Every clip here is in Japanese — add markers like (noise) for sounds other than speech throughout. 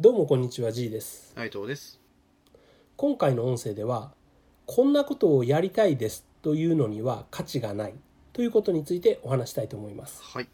どうもこんにちは G です。内藤です。今回の音声ではこんなことをやりたいですというのには価値がないということについてお話したいと思います。はい。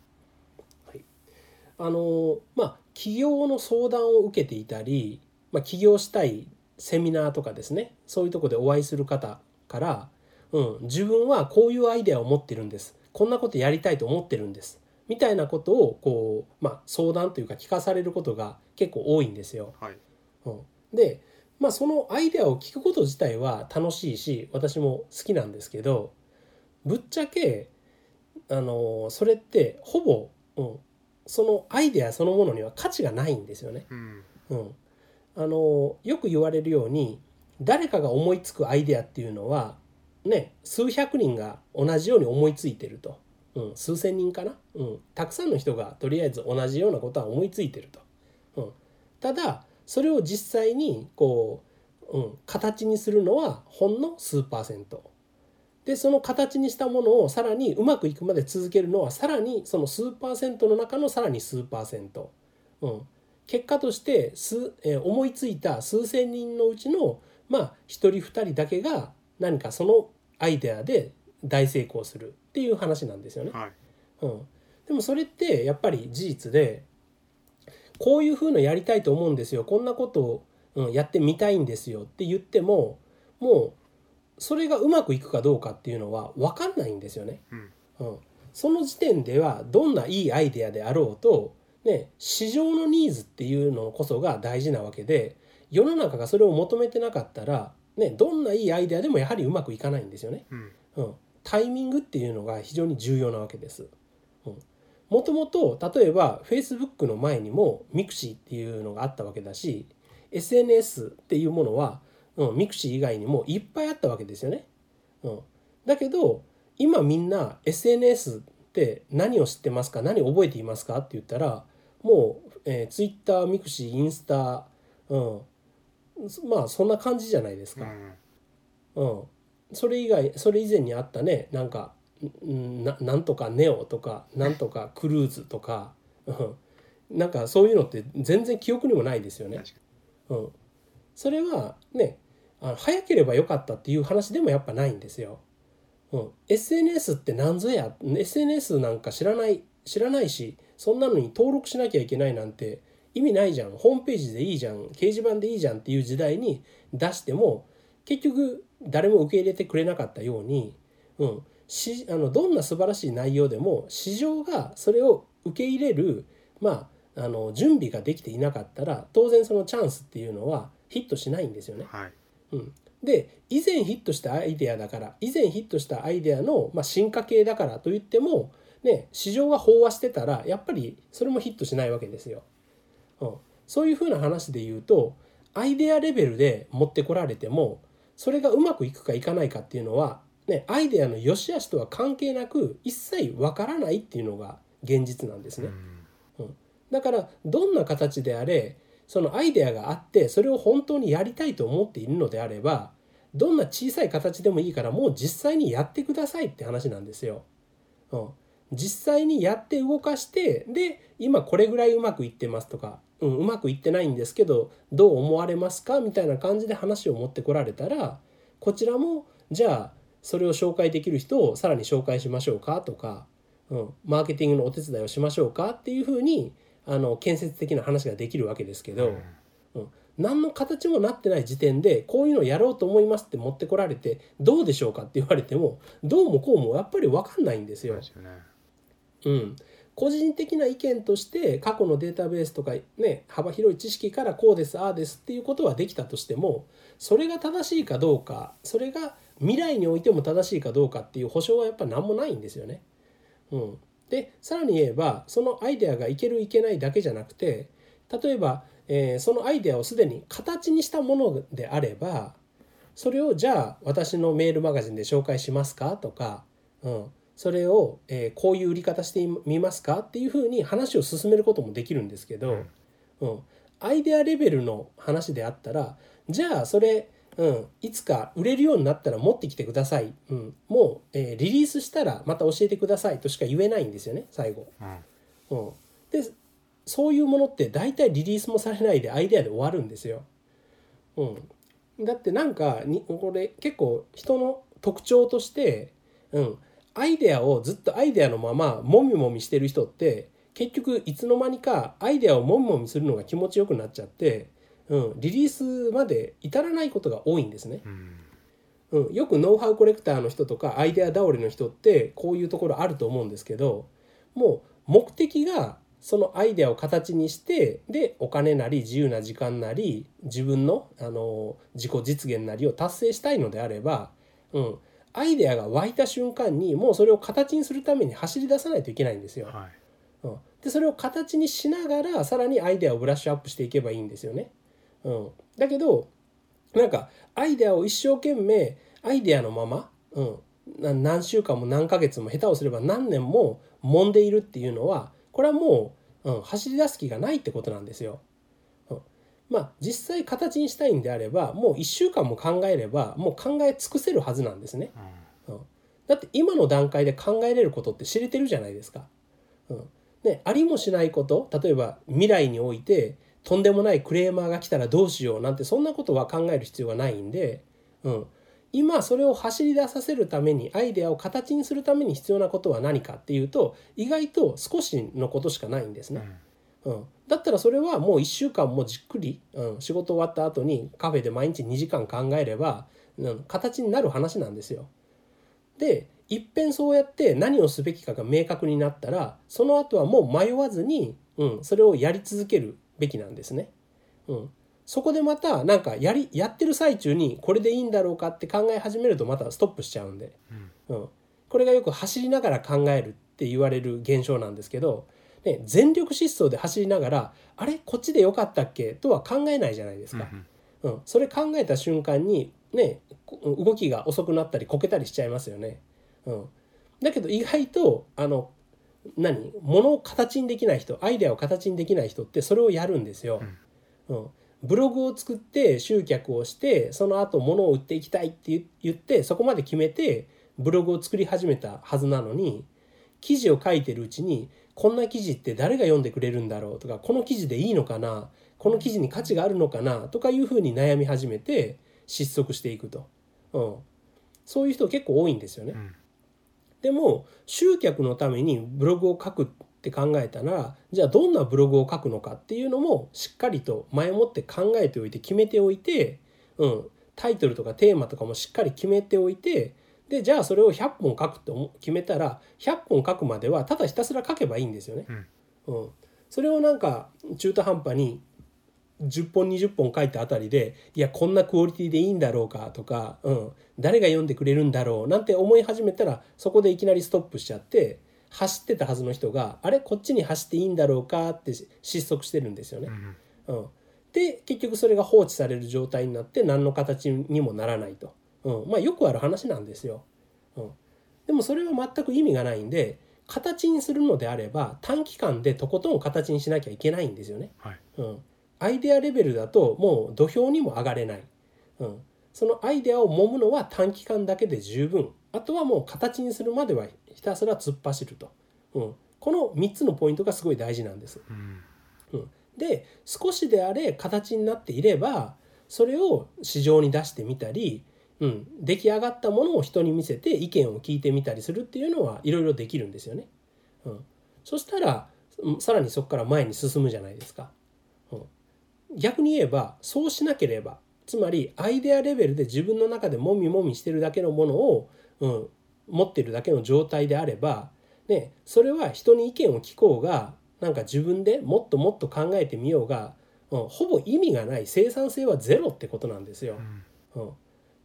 あのまあ企業の相談を受けていたり、まあ、起業したいセミナーとかですねそういうとこでお会いする方から、うん、自分はこういうアイデアを持ってるんです。こんなことやりたいと思ってるんですみたいなことをこう、まあ、相談というか聞かされることが結構多いんですよ。はい。うん、で、まあ、そのアイデアを聞くこと自体は楽しいし私も好きなんですけどぶっちゃけあのそれってほぼ、うん、そのアイデアそのものには価値がないんですよね。うん。うん、あのよく言われるように誰かが思いつくアイデアっていうのはね数百人が同じように思いついてると、うん、数千人かな、うん、たくさんの人がとりあえず同じようなことは思いついてると。うん、ただそれを実際にこう、うん、形にするのはほんの数パーセント。でその形にしたものをさらにうまくいくまで続けるのはさらにその数パーセントの中のさらに数パーセント。うん、結果として数、えー思いついた数千人のうちのまあ1人2人だけが何かそのアイデアで大成功するっていう話なんですよね。はい。うん、でもそれってやっぱり事実でこういうふうのやりたいと思うんですよこんなことを、うん、やってみたいんですよって言ってももうそれがうまくいくかどうかっていうのは分かんないんですよね。うん。うん、その時点ではどんないいアイデアであろうと、ね、市場のニーズっていうのこそが大事なわけで世の中がそれを求めてなかったら、ね、どんないいアイデアでもやはりうまくいかないんですよね。うん。うん、タイミングっていうのが非常に重要なわけです。もともと例えば Facebook の前にも Mixi っていうのがあったわけだし SNS っていうものは、うん、Mixi 以外にもいっぱいあったわけですよね。うん、だけど今みんな SNS って何を知ってますか？何を覚えていますか？って言ったらもう、えー、Twitter、Mixi、インスタ、うん、まあそんな感じじゃないですか。うん。うん、それ以外それ以前にあったねなんかんななんとかネオとかなんとかクルーズとか、うん、なんかそういうのって全然記憶にもないですよね。うん、それはねあの早ければよかったっていう話でもやっぱないんですよ。うん、SNS って何ぞや SNS なんか知らない知らないしそんなのに登録しなきゃいけないなんて意味ないじゃん。ホームページでいいじゃん。掲示板でいいじゃんっていう時代に出しても結局誰も受け入れてくれなかったように、うん、しあのどんな素晴らしい内容でも市場がそれを受け入れる、まあ、あの準備ができていなかったら当然そのチャンスっていうのはヒットしないんですよね。に。はい。うん、で以前ヒットしたアイデアだから以前ヒットしたアイデアの、まあ、進化系だからといっても、ね、市場が飽和してたらやっぱりそれもヒットしないわけですよ。うん、そういうふうな話で言うとアイデアレベルで持ってこられてもそれがうまくいくかいかないかっていうのは、ね、アイデアの良し悪しとは関係なく一切わからないっていうのが現実なんですね。うん。だからどんな形であれそのアイデアがあってそれを本当にやりたいと思っているのであればどんな小さい形でもいいからもう実際にやってくださいって話なんですよ。うん、実際にやって動かしてで今これぐらいうまくいってますとか、うん、うまくいってないんですけどどう思われますかみたいな感じで話を持ってこられたらこちらもじゃあそれを紹介できる人をさらに紹介しましょうかとか、うん、マーケティングのお手伝いをしましょうかっていうふうにあの建設的な話ができるわけですけど、うん、何の形もなってない時点でこういうのをやろうと思いますって持ってこられてどうでしょうかって言われてもどうもこうもやっぱり分かんないんですよ。うん、個人的な意見として過去のデータベースとかね幅広い知識からこうですああですっていうことはできたとしてもそれが正しいかどうかそれが未来においても正しいかどうかっていう保証はやっぱ何もないんですよね。うん、でさらに言えばそのアイデアがいけるいけないだけじゃなくて例えば、えーそのアイデアをすでに形にしたものであればそれをじゃあ私のメールマガジンで紹介しますか？とか、うん、それを、えーこういう売り方してみますかっていうふうに話を進めることもできるんですけど、うん、アイデアレベルの話であったらじゃあそれ、うん、いつか売れるようになったら持ってきてください、うん、もう、えーリリースしたらまた教えてくださいとしか言えないんですよね最後。うん。うん、でそういうものって大体リリースもされないでアイデアで終わるんですよ。うん、だってなんかにこれ結構人の特徴として、うん、アイデアをずっとアイデアのままもみもみしてる人って結局いつの間にかアイデアをもみもみするのが気持ちよくなっちゃって、うん、リリースまで至らないことが多いんですね。うん、よくノウハウコレクターの人とかアイデア倒れの人ってこういうところあると思うんですけどもう目的がそのアイデアを形にしてでお金なり自由な時間なり自分のあの自己実現なりを達成したいのであれば、うん、アイデアが湧いた瞬間にもうそれを形にするために走り出さないといけないんですよ。はい、うん、でそれを形にしながらさらにアイデアをブラッシュアップしていけばいいんですよね。うん、だけどなんかアイデアを一生懸命アイデアのまま、うん、何週間も何ヶ月も下手をすれば何年も揉んでいるっていうのはこれはもう、うん、走り出す気がないってことなんですよ。まあ実際形にしたいんであればもう1週間も考えればもう考え尽くせるはずなんですね。うん、だって今の段階で考えれることって知れてるじゃないですか。うん、ね、ありもしないこと例えば未来においてとんでもないクレーマーが来たらどうしようなんてそんなことは考える必要がないんで、うん、今それを走り出させるためにアイデアを形にするために必要なことは何かっていうと意外と少しのことしかないんですね。うん、だったらそれはもう1週間もじっくり、うん、仕事終わった後にカフェで毎日2時間考えれば、うん、形になる話なんですよ。でいっぺんそうやって何をすべきかが明確になったらその後はもう迷わずに、うん、それをやり続けるべきなんですね。うん、そこでまたなんかやりやってる最中にこれでいいんだろうかって考え始めるとまたストップしちゃうんで、うん、うん、これがよく走りながら考えるって言われる現象なんですけどね、全力疾走で走りながらあれこっちでよかったっけ？とは考えないじゃないですか。うん、うん、それ考えた瞬間にね動きが遅くなったりこけたりしちゃいますよね。うん、だけど意外とあの何？物を形にできない人アイデアを形にできない人ってそれをやるんですよ。うん、ブログを作って集客をしてその後物を売っていきたいって言ってそこまで決めてブログを作り始めたはずなのに記事を書いてるうちにこんな記事って誰が読んでくれるんだろうとかこの記事でいいのかなこの記事に価値があるのかなとかいうふうに悩み始めて失速していくと、うん、そういう人結構多いんですよね。うん、でも集客のためにブログを書くって考えたらじゃあどんなブログを書くのかっていうのもしっかりと前もって考えておいて決めておいて、うん、タイトルとかテーマとかもしっかり決めておいてでじゃあそれを100本書くと決めたら100本書くまではただひたすら書けばいいんですよね。うん、うん、それをなんか中途半端に10本20本書いたあたりでいやこんなクオリティでいいんだろうかとか、うん、誰が読んでくれるんだろうなんて思い始めたらそこでいきなりストップしちゃって走ってたはずの人があれ？こっちに走っていいんだろうか？って失速してるんですよね。うん、で結局それが放置される状態になって何の形にもならないと。うん、まあよくある話なんですよ。うん、でもそれは全く意味がないんで形にするのであれば短期間でとことん形にしなきゃいけないんですよね。はい、うん、アイデアレベルだともう土俵にも上がれない。うん、そのアイデアを揉むのは短期間だけで十分。あとはもう形にするまではひたすら突っ走ると。うん、この3つのポイントがすごい大事なんです。うん、うん、で少しであれ形になっていればそれを市場に出してみたりうん、出来上がったものを人に見せて意見を聞いてみたりするっていうのはいろいろできるんですよね。うん、そしたらさらにそこから前に進むじゃないですか。うん、逆に言えばそうしなければつまりアイデアレベルで自分の中でもみもみしてるだけのものを、うん、持ってるだけの状態であれば、ね、それは人に意見を聞こうがなんか自分でもっともっと考えてみようが、うん、ほぼ意味がない生産性はゼロってことなんですよ。うん、うん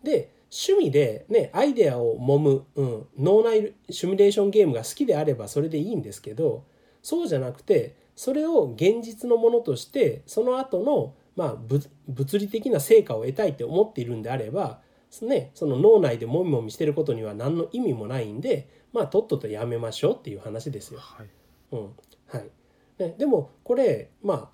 で趣味でねアイデアを揉む、うん、脳内シミュレーションゲームが好きであればそれでいいんですけどそうじゃなくてそれを現実のものとしてその後のまあ物理的な成果を得たいって思っているんであればね、その脳内でもみもみしてることには何の意味もないんでまあとっととやめましょうっていう話ですよ。はいうんはいね、でもこれまあ、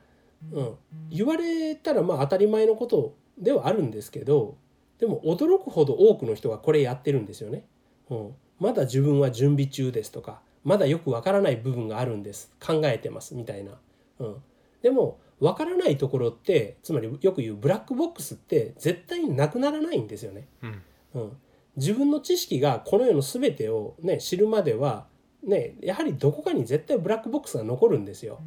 うん、言われたらまあ当たり前のことではあるんですけどでも驚くほど多くの人がこれやってるんですよね。うん、まだ自分は準備中ですとかまだよくわからない部分があるんです。考えてますみたいな、うん、でも分からないところってつまりよく言うブラックボックスって絶対になくならないんですよね。うん。うん、自分の知識がこの世の全てを、ね、知るまでは、ね、やはりどこかに絶対ブラックボックスが残るんですよ。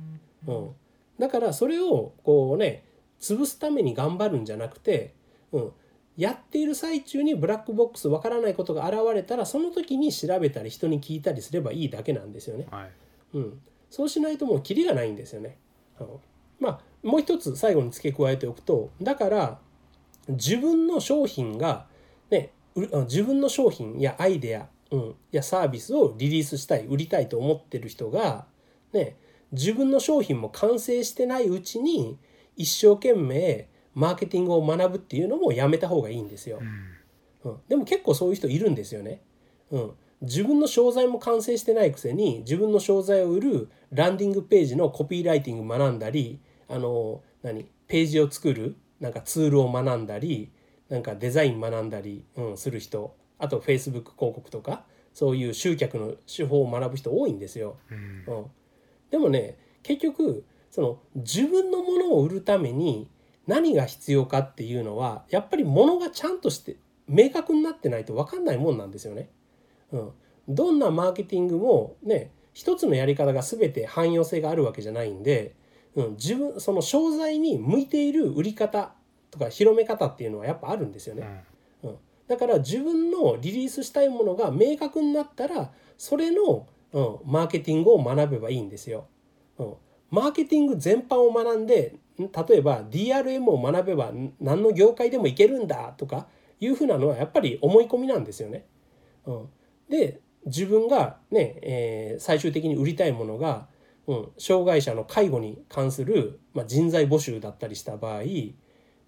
うん、だからそれをこうね潰すために頑張るんじゃなくて、うん、やっている最中にブラックボックスわからないことが現れたらその時に調べたり人に聞いたりすればいいだけなんですよね。はいうん、そうしないともうキリがないんですよね。うんまあもう一つ最後に付け加えておくとだから自分の商品が、ね、自分の商品やアイデア、うん、やサービスをリリースしたい売りたいと思ってる人が、ね、自分の商品も完成してないうちに一生懸命マーケティングを学ぶっていうのもやめた方がいいんですよ。うん、でも結構そういう人いるんですよね。うん、自分の商材も完成してないくせに自分の商材を売るランディングページのコピーライティング学んだりあの何ページを作るなんかツールを学んだりなんかデザイン学んだり、うん、する人あと Facebook 広告とかそういう集客の手法を学ぶ人多いんですよ。うんうん、でもね結局その自分のものを売るために何が必要かっていうのはやっぱりものがちゃんとして明確になってないと分かんないもんなんですよね。うん、どんなマーケティングもね一つのやり方が全て汎用性があるわけじゃないんで、うん、自分その商材に向いている売り方とか広め方っていうのはやっぱあるんですよね。うん、だから自分のリリースしたいものが明確になったらそれの、うん、マーケティングを学べばいいんですよ。うん、マーケティング全般を学んでん例えば DRM を学べばん何の業界でもいけるんだとかいうふうなのはやっぱり思い込みなんですよね。うん、で自分がね、えー最終的に売りたいものが、うん、障害者の介護に関する、まあ、人材募集だったりした場合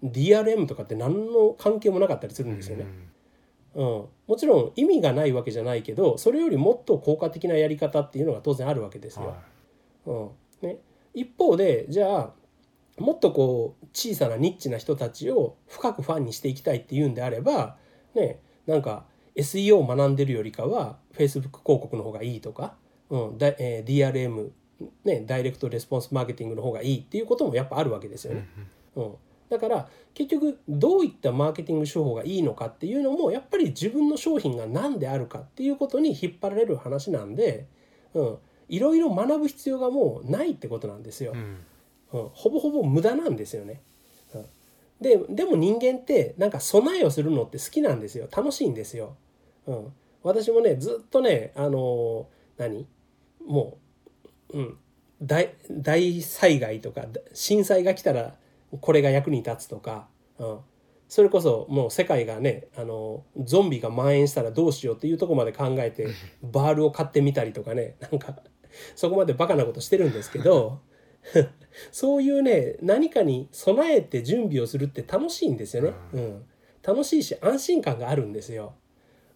DRM とかって何の関係もなかったりするんですよね。うん、もちろん意味がないわけじゃないけどそれよりもっと効果的なやり方っていうのが当然あるわけですよ。はうんね、一方でじゃあもっとこう小さなニッチな人たちを深くファンにしていきたいっていうんであれば、ね、なんか SEO を学んでるよりかは Facebook 広告の方がいいとか、うんだえー DRM、ね、ダイレクトレスポンスマーケティングの方がいいっていうこともやっぱあるわけですよね。うん、だから結局どういったマーケティング手法がいいのかっていうのもやっぱり自分の商品が何であるかっていうことに引っ張られる話なんで、うん、いろいろ学ぶ必要がもうないってことなんですよ。うんうん、ほぼほぼ無駄なんですよね。うん、ででも人間ってなんか備えをするのって好きなんですよ。楽しいんですよ。うん、私もねずっとねあのー何？もう、うん、大大災害とか震災が来たらこれが役に立つとか、うん、それこそもう世界がねあのゾンビが蔓延したらどうしようっていうところまで考えてバールを買ってみたりとかね。なんかそこまでバカなことしてるんですけど (laughs) そういうね何かに備えて準備をするって楽しいんですよね。うん、楽しいし安心感があるんですよ。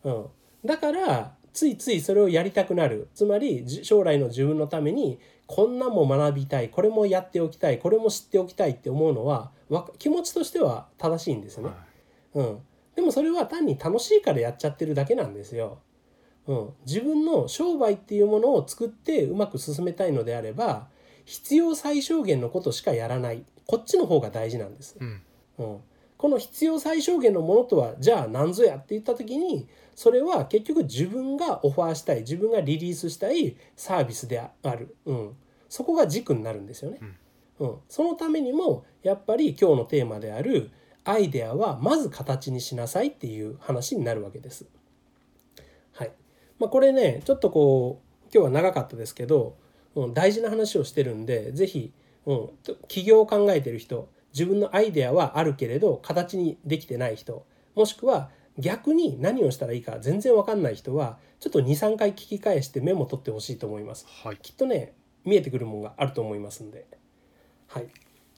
うん、だからついついそれをやりたくなるつまりじ将来の自分のためにこんなんも学びたいこれもやっておきたいこれも知っておきたいって思うのはわ気持ちとしては正しいんですね。うん、でもそれは単に楽しいからやっちゃってるだけなんですよ。うん、自分の商売っていうものを作ってうまく進めたいのであれば必要最小限のことしかやらない。こっちの方が大事なんです。うん。うん、この必要最小限のものとはじゃあ何ぞやって言った時にそれは結局自分がオファーしたい自分がリリースしたいサービスである、うん、そこが軸になるんですよね。うん、そのためにもやっぱり今日のテーマであるアイデアはまず形にしなさいっていう話になるわけです。はい。まあ、これねちょっとこう今日は長かったですけど、うん、大事な話をしてるんで是非、うん、起業を考えてる人自分のアイデアはあるけれど形にできてない人もしくは逆に何をしたらいいか全然わかんない人はちょっと23回聞き返してメモ取ってほしいと思います。はいきっとね見えてくるものがあると思いますんで。はい。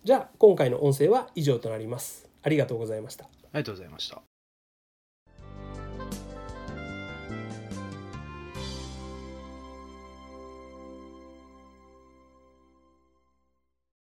じゃあ今回の音声は以上となります。ありがとうございました。ありがとうございました